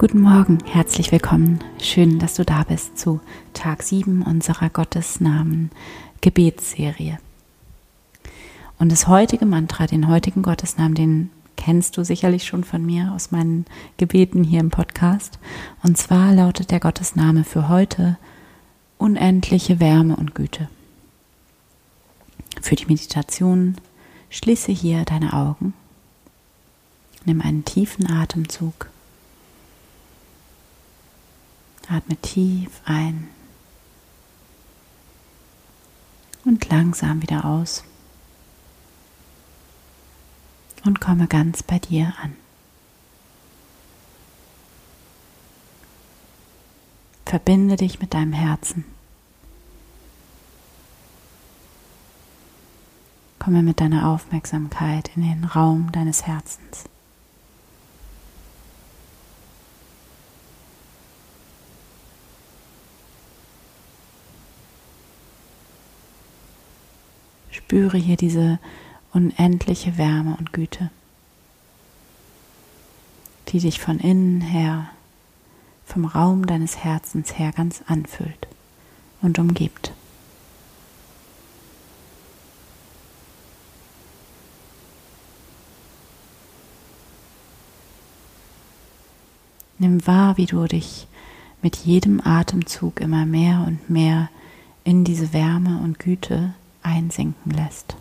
Guten Morgen, herzlich willkommen. Schön, dass du da bist zu Tag 7 unserer Gottesnamen Gebetsserie. Und das heutige Mantra, den heutigen Gottesnamen, den kennst du sicherlich schon von mir aus meinen Gebeten hier im Podcast. Und zwar lautet der Gottesname für heute unendliche Wärme und Güte. Für die Meditation schließe hier deine Augen. Nimm einen tiefen Atemzug Atme tief ein und langsam wieder aus und komme ganz bei dir an. Verbinde dich mit deinem Herzen. Komme mit deiner Aufmerksamkeit in den Raum deines Herzens. Spüre hier diese unendliche Wärme und Güte, die dich von innen her, vom Raum deines Herzens her ganz anfüllt und umgibt. Nimm wahr, wie du dich mit jedem Atemzug immer mehr und mehr in diese Wärme und Güte einsinken lässt.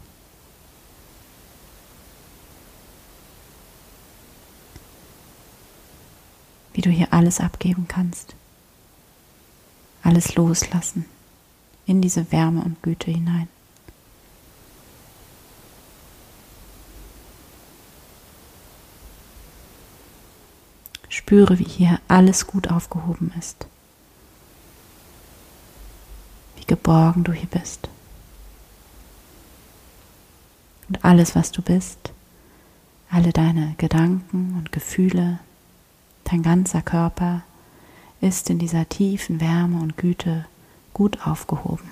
Wie du hier alles abgeben kannst, alles loslassen in diese Wärme und Güte hinein. Spüre, wie hier alles gut aufgehoben ist, wie geborgen du hier bist und alles, was du bist, alle deine Gedanken und Gefühle, dein ganzer Körper ist in dieser tiefen Wärme und Güte gut aufgehoben.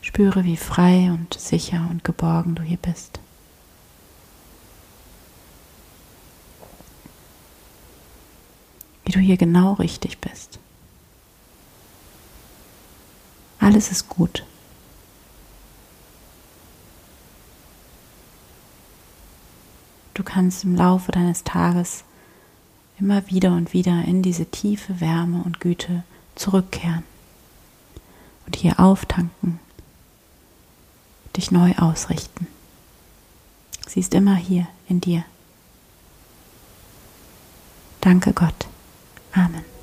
Spüre, wie frei und sicher und geborgen du hier bist. Wie du hier genau richtig bist. Alles ist gut. Du kannst im Laufe deines Tages immer wieder und wieder in diese tiefe Wärme und Güte zurückkehren und hier auftanken, dich neu ausrichten. Sie ist immer hier in dir. Danke Gott. Amen.